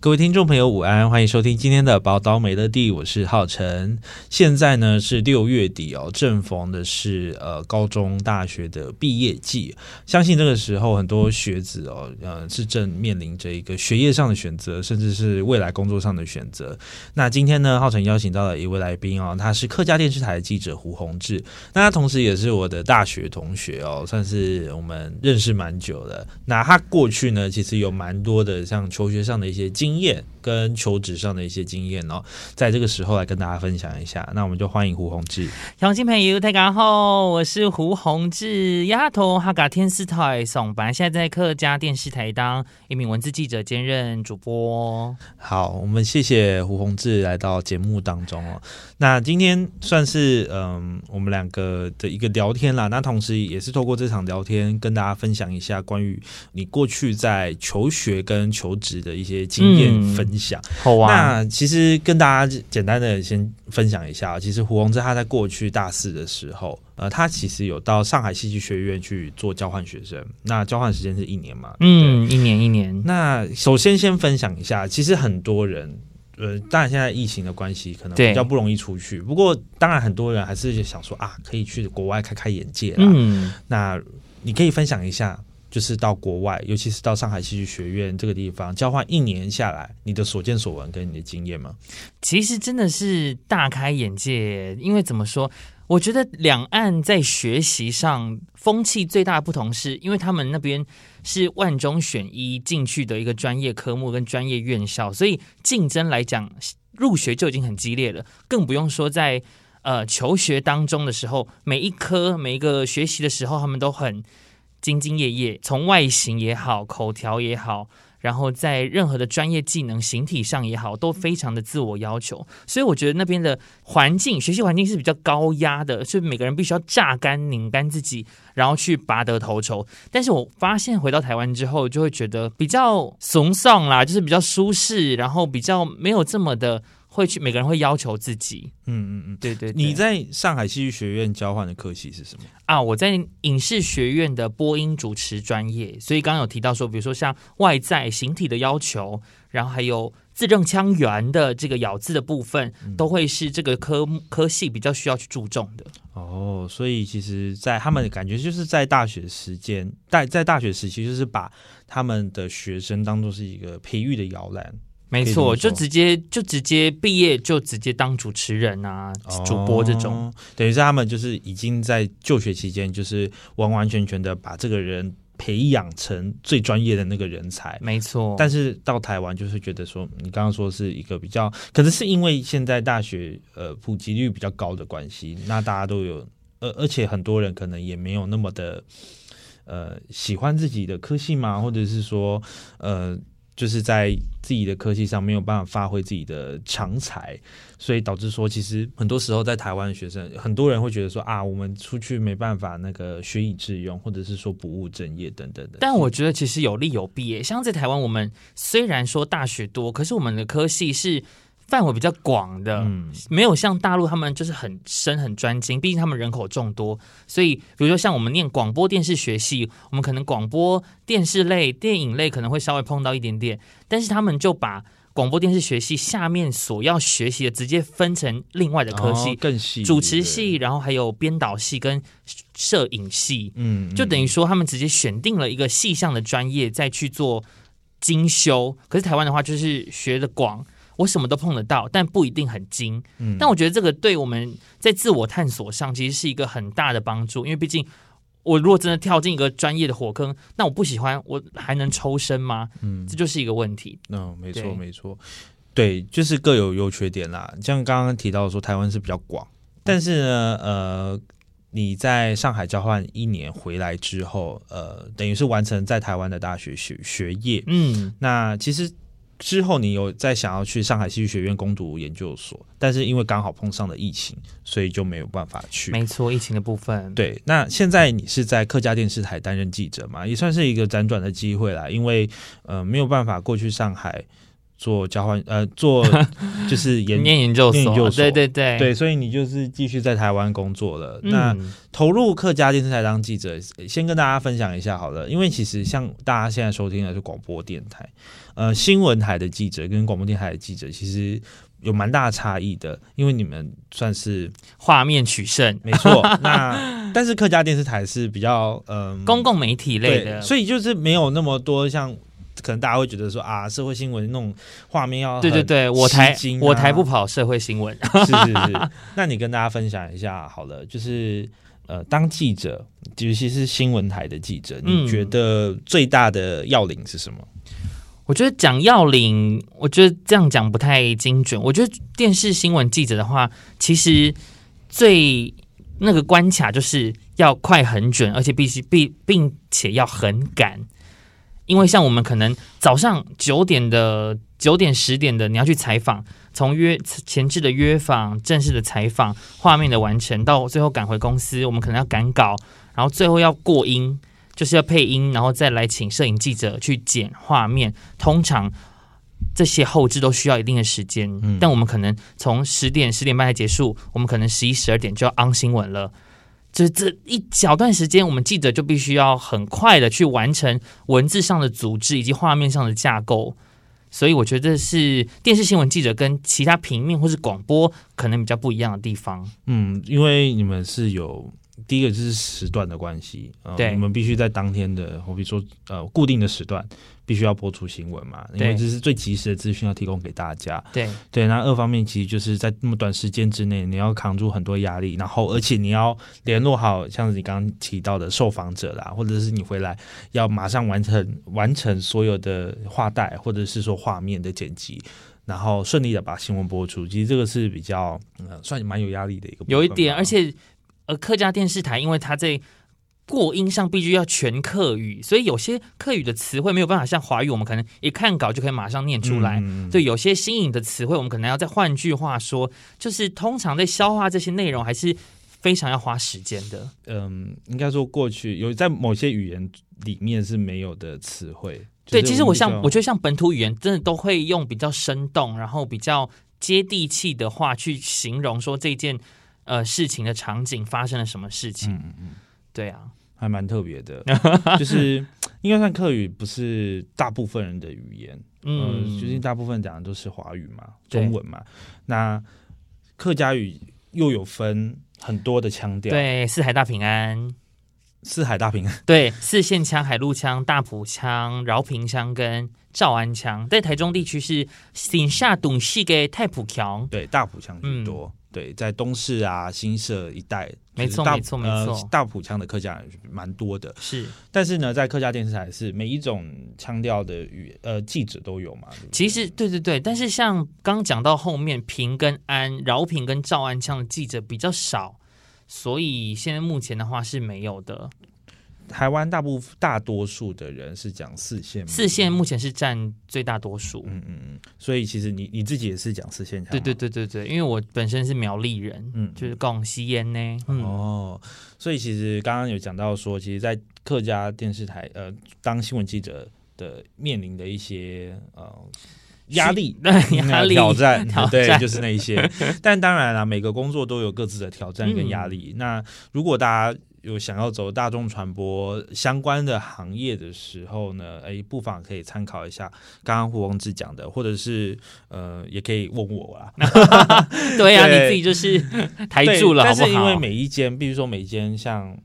各位听众朋友，午安！欢迎收听今天的宝岛美乐地，我是浩辰。现在呢是六月底哦，正逢的是呃高中大学的毕业季，相信这个时候很多学子哦，呃是正面临着一个学业上的选择，甚至是未来工作上的选择。那今天呢，浩辰邀请到了一位来宾哦，他是客家电视台的记者胡宏志，那他同时也是我的大学同学哦，算是我们认识蛮久的。那他过去呢，其实有蛮多的像求学上的一些经。经验跟求职上的一些经验哦，在这个时候来跟大家分享一下。那我们就欢迎胡宏志。乡亲朋友大家好，我是胡宏志，丫头哈嘎天视台上班，现在在客家电视台当一名文字记者兼任主播。好，我们谢谢胡宏志来到节目当中哦。那今天算是嗯，我们两个的一个聊天啦。那同时也是透过这场聊天，跟大家分享一下关于你过去在求学跟求职的一些经验。嗯分享好啊。那其实跟大家简单的先分享一下，其实胡宏志他在过去大四的时候，呃，他其实有到上海戏剧学院去做交换学生。那交换时间是一年嘛？嗯，一年一年。那首先先分享一下，其实很多人，呃，当然现在疫情的关系，可能比较不容易出去。不过，当然很多人还是想说啊，可以去国外开开眼界啦。嗯，那你可以分享一下。就是到国外，尤其是到上海戏剧学院这个地方交换一年下来，你的所见所闻跟你的经验吗？其实真的是大开眼界，因为怎么说？我觉得两岸在学习上风气最大的不同是，因为他们那边是万中选一进去的一个专业科目跟专业院校，所以竞争来讲入学就已经很激烈了，更不用说在呃求学当中的时候，每一科每一个学习的时候，他们都很。兢兢业业，从外形也好，口条也好，然后在任何的专业技能、形体上也好，都非常的自我要求。所以我觉得那边的环境，学习环境是比较高压的，所以每个人必须要榨干、拧干自己，然后去拔得头筹。但是我发现回到台湾之后，就会觉得比较松散啦，就是比较舒适，然后比较没有这么的。会去每个人会要求自己，嗯嗯嗯，对，对对。你在上海戏剧学院交换的科系是什么啊？我在影视学院的播音主持专业，所以刚刚有提到说，比如说像外在形体的要求，然后还有字正腔圆的这个咬字的部分，嗯、都会是这个科科系比较需要去注重的。哦，所以其实，在他们的感觉就是在大学时间，在在大学时期，就是把他们的学生当做是一个培育的摇篮。没错，就直接就直接毕业就直接当主持人啊，哦、主播这种，等于是他们就是已经在就学期间，就是完完全全的把这个人培养成最专业的那个人才。没错，但是到台湾就是觉得说，你刚刚说是一个比较，可能是因为现在大学呃普及率比较高的关系，那大家都有，而而且很多人可能也没有那么的呃喜欢自己的科系嘛，或者是说呃。就是在自己的科技上没有办法发挥自己的长才，所以导致说，其实很多时候在台湾的学生，很多人会觉得说啊，我们出去没办法那个学以致用，或者是说不务正业等等的。但我觉得其实有利有弊，像在台湾，我们虽然说大学多，可是我们的科系是。范围比较广的，嗯，没有像大陆他们就是很深很专精，毕竟他们人口众多，所以比如说像我们念广播电视学系，我们可能广播电视类、电影类可能会稍微碰到一点点，但是他们就把广播电视学系下面所要学习的直接分成另外的科系，哦、更细，主持系，然后还有编导系跟摄影系，嗯，就等于说他们直接选定了一个细项的专业再去做精修。可是台湾的话就是学的广。我什么都碰得到，但不一定很精。嗯，但我觉得这个对我们在自我探索上其实是一个很大的帮助，因为毕竟我如果真的跳进一个专业的火坑，那我不喜欢，我还能抽身吗？嗯，这就是一个问题。嗯，没错，没错，对，就是各有优缺点啦。像刚刚提到说，台湾是比较广，但是呢，呃，你在上海交换一年回来之后，呃，等于是完成在台湾的大学学学业。嗯，那其实。之后你有再想要去上海戏剧学院攻读研究所，但是因为刚好碰上了疫情，所以就没有办法去。没错，疫情的部分。对，那现在你是在客家电视台担任记者嘛？也算是一个辗转的机会啦，因为呃没有办法过去上海做交换，呃做 就是研 念研究所，研究所，对对对对，所以你就是继续在台湾工作了。嗯、那投入客家电视台当记者，先跟大家分享一下好了，因为其实像大家现在收听的是广播电台。呃，新闻台的记者跟广播电台的记者其实有蛮大差异的，因为你们算是画面取胜，没错。那但是客家电视台是比较嗯、呃、公共媒体类的，所以就是没有那么多像可能大家会觉得说啊，社会新闻那种画面要、啊、对对对，我台我台不跑社会新闻，是是是。那你跟大家分享一下好了，就是呃，当记者，尤其是新闻台的记者，你觉得最大的要领是什么？嗯我觉得讲要领，我觉得这样讲不太精准。我觉得电视新闻记者的话，其实最那个关卡就是要快很准，而且必须并并且要很赶。因为像我们可能早上九点的九点十点的，你要去采访，从约前置的约访、正式的采访、画面的完成，到最后赶回公司，我们可能要赶稿，然后最后要过音。就是要配音，然后再来请摄影记者去剪画面。通常这些后置都需要一定的时间，但我们可能从十点十点半才结束，我们可能十一十二点就要 on 新闻了。就是这一小段时间，我们记者就必须要很快的去完成文字上的组织以及画面上的架构。所以我觉得是电视新闻记者跟其他平面或是广播可能比较不一样的地方。嗯，因为你们是有。第一个就是时段的关系，呃，对，你们必须在当天的，我比如说呃固定的时段，必须要播出新闻嘛，因为这是最及时的资讯要提供给大家。对对，那二方面其实就是在那么短时间之内，你要扛住很多压力，然后而且你要联络好，像你刚刚提到的受访者啦，或者是你回来要马上完成完成所有的画带，或者是说画面的剪辑，然后顺利的把新闻播出。其实这个是比较，呃，算蛮有压力的一个，有一点，而且。呃客家电视台，因为它在过音上必须要全客语，所以有些客语的词汇没有办法像华语，我们可能一看稿就可以马上念出来。嗯，对，有些新颖的词汇，我们可能要再换句话说，就是通常在消化这些内容还是非常要花时间的。嗯，应该说过去有在某些语言里面是没有的词汇。对，其实我像我觉得像本土语言，真的都会用比较生动，然后比较接地气的话去形容说这件。呃，事情的场景发生了什么事情？嗯嗯，对啊，还蛮特别的，就是应该算客语，不是大部分人的语言。嗯、呃，就是大部分讲的都是华语嘛，中文嘛。那客家语又有分很多的腔调，对，四海大平安，四海大平安，对，四线腔、海陆腔、大埔腔、饶平腔跟诏安腔，在台中地区是省下东西的太埔腔，对，大埔腔居多。嗯对，在东市啊、新社一带，没错，没错，没错，大埔腔的客家人蛮多的。是，但是呢，在客家电视台是每一种腔调的语呃记者都有嘛？对对其实，对对对，但是像刚讲到后面平跟安、饶平跟赵安腔的记者比较少，所以现在目前的话是没有的。台湾大部分大多数的人是讲四线，四线目前是占最大多数。嗯嗯嗯，所以其实你你自己也是讲四线腔。对对对对对，因为我本身是苗栗人，嗯，就是广西烟呢。嗯、哦，所以其实刚刚有讲到说，其实，在客家电视台呃当新闻记者的面临的一些呃压力、压力挑战，挑战对，就是那一些。但当然了，每个工作都有各自的挑战跟压力。嗯、那如果大家有想要走大众传播相关的行业的时候呢，哎，不妨可以参考一下刚刚胡宏志讲的，或者是呃，也可以问我啊。对呀、啊，你自己就是 台柱了，好好？但是因为每一间，比如说每一间像。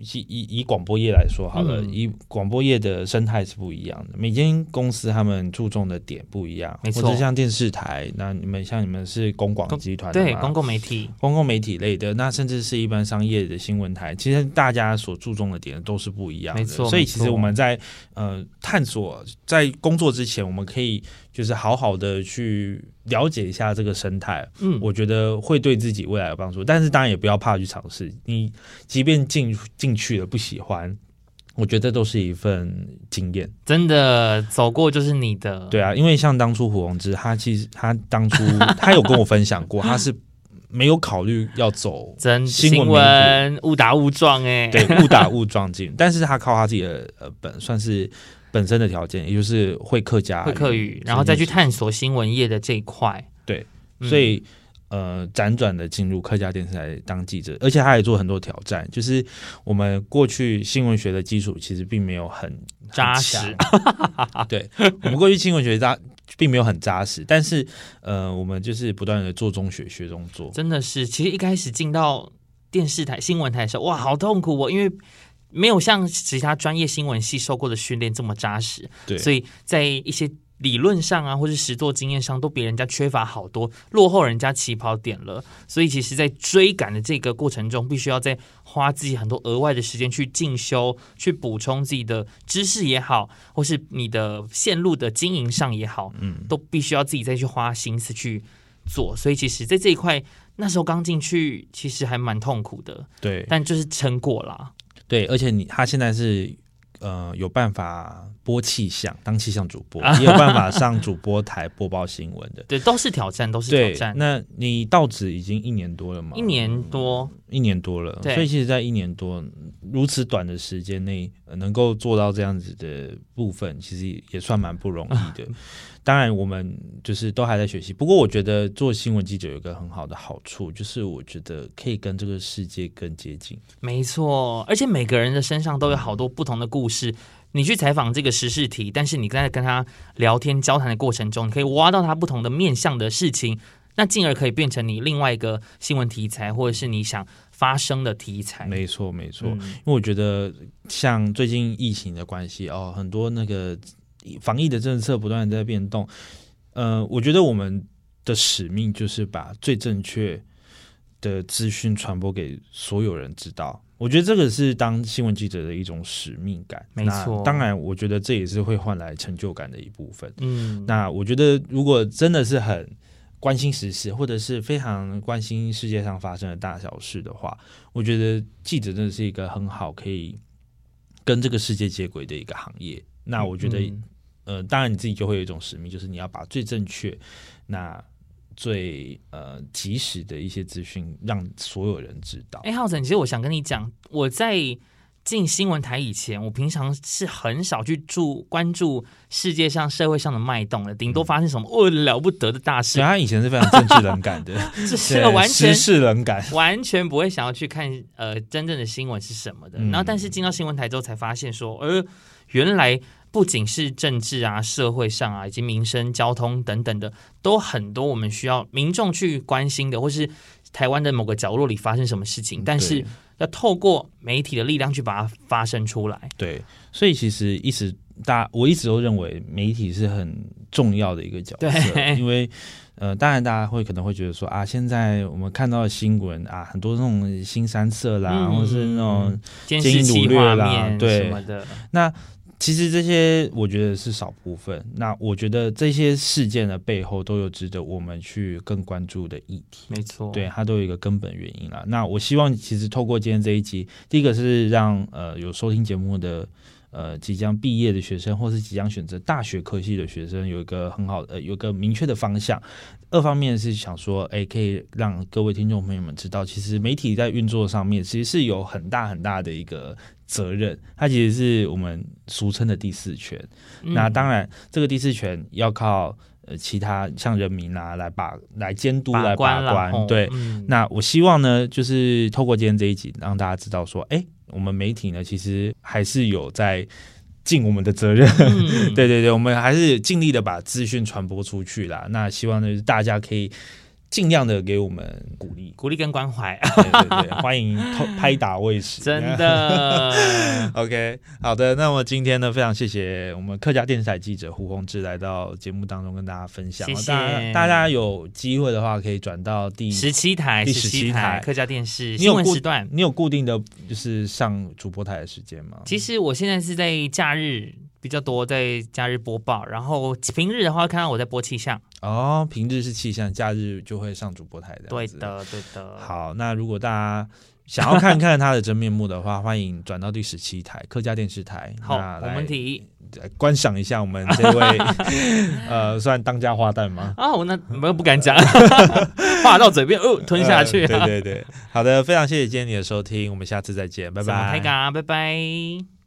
以以以广播业来说好了，嗯、以广播业的生态是不一样的，每间公司他们注重的点不一样，没错。或者像电视台，那你们像你们是公广集团，对，公共媒体，公共媒体类的，那甚至是一般商业的新闻台，其实大家所注重的点都是不一样的，没错。所以其实我们在呃探索在工作之前，我们可以。就是好好的去了解一下这个生态，嗯，我觉得会对自己未来有帮助。但是当然也不要怕去尝试，你即便进进去了不喜欢，我觉得都是一份经验。真的走过就是你的。对啊，因为像当初胡宏之，他其实他当初 他有跟我分享过，他是没有考虑要走 真新闻闻，误打误撞哎、欸，对，误打误撞进，但是他靠他自己的呃本算是本身的条件，也就是会客家会客语，然后再去探索新闻业的这一块。对，所以。嗯呃，辗转的进入客家电视台当记者，而且他也做很多挑战。就是我们过去新闻学的基础其实并没有很扎实，对，我们过去新闻学扎并没有很扎实，但是呃，我们就是不断的做中学，学中做。真的是，其实一开始进到电视台、新闻台的时候，哇，好痛苦哦，因为没有像其他专业新闻系受过的训练这么扎实。对，所以在一些。理论上啊，或是实作经验上，都比人家缺乏好多，落后人家起跑点了。所以，其实，在追赶的这个过程中，必须要再花自己很多额外的时间去进修，去补充自己的知识也好，或是你的线路的经营上也好，嗯，都必须要自己再去花心思去做。所以，其实，在这一块，那时候刚进去，其实还蛮痛苦的。对，但就是撑过了。对，而且你他现在是呃有办法。播气象，当气象主播 也有办法上主播台播报新闻的，对，都是挑战，都是挑战。那你到职已经一年多了吗？一年多，一年多了。所以其实，在一年多如此短的时间内，能够做到这样子的部分，其实也算蛮不容易的。当然，我们就是都还在学习。不过，我觉得做新闻记者有一个很好的好处，就是我觉得可以跟这个世界更接近。没错，而且每个人的身上都有好多不同的故事。你去采访这个时事题，但是你在跟他聊天交谈的过程中，你可以挖到他不同的面向的事情，那进而可以变成你另外一个新闻题材，或者是你想发生的题材。没错，没错。嗯，因为我觉得像最近疫情的关系哦，很多那个防疫的政策不断在变动。呃，我觉得我们的使命就是把最正确的资讯传播给所有人知道。我觉得这个是当新闻记者的一种使命感，没错。当然，我觉得这也是会换来成就感的一部分。嗯，那我觉得如果真的是很关心时事，或者是非常关心世界上发生的大小事的话，我觉得记者真的是一个很好可以跟这个世界接轨的一个行业。那我觉得，嗯，呃，当然你自己就会有一种使命，就是你要把最正确那。最呃及时的一些资讯，让所有人知道。哎，浩辰，其实我想跟你讲，我在进新闻台以前，我平常是很少去注关注世界上、社会上的脉动的，顶多发生什么哦了不得的大事。他以前是非常政治冷感的，这是完全是冷感，完全不会想要去看呃真正的新闻是什么的。嗯、然后，但是进到新闻台之后，才发现说，呃，原来。不仅是政治啊、社会上啊，以及民生、交通等等的，都很多我们需要民众去关心的，或是台湾的某个角落里发生什么事情，但是要透过媒体的力量去把它发生出来。对，所以其实一直大，我一直都认为媒体是很重要的一个角色，对因为呃，当然大家会可能会觉得说啊，现在我们看到的新闻啊，很多那种新三色啦，嗯、或是那种监视器画面对什么的，那。其实这些我觉得是少部分，那我觉得这些事件的背后都有值得我们去更关注的议题。没错，对，它都有一个根本原因啦。那我希望其实透过今天这一集，第一个是让呃有收听节目的呃即将毕业的学生，或是即将选择大学科系的学生，有一个很好的呃有一个明确的方向。二方面是想说，哎，可以让各位听众朋友们知道，其实媒体在运作上面其实是有很大很大的一个。责任，它其实是我们俗称的第四权。嗯、那当然，这个第四权要靠呃其他像人民啊来把来监督来把关。对，嗯、那我希望呢，就是透过今天这一集，让大家知道说，哎，我们媒体呢其实还是有在尽我们的责任。嗯、对对对，我们还是尽力的把资讯传播出去啦。那希望呢，大家可以。尽量的给我们鼓励、鼓励跟关怀，对对对，欢迎拍打卫视，真的。OK，好的，那么今天呢，非常谢谢我们客家电视台记者胡宏志来到节目当中跟大家分享。谢谢大家，大家有机会的话可以转到第十七台、第十七台客家电视新闻时段。你有固定的就是上主播台的时间吗？其实我现在是在假日。比较多在假日播报，然后平日的话看到我在播气象。哦，平日是气象，假日就会上主播台的。对的，对的。好，那如果大家想要看看他的真面目的话，欢迎转到第十七台客家电视台。好，我们提观赏一下我们这位 呃，算当家花旦吗？啊，我那没有不敢讲，话到嘴边哦，吞下去、啊呃。对对对，好的，非常谢谢今天你的收听，我们下次再见，拜拜。拜拜。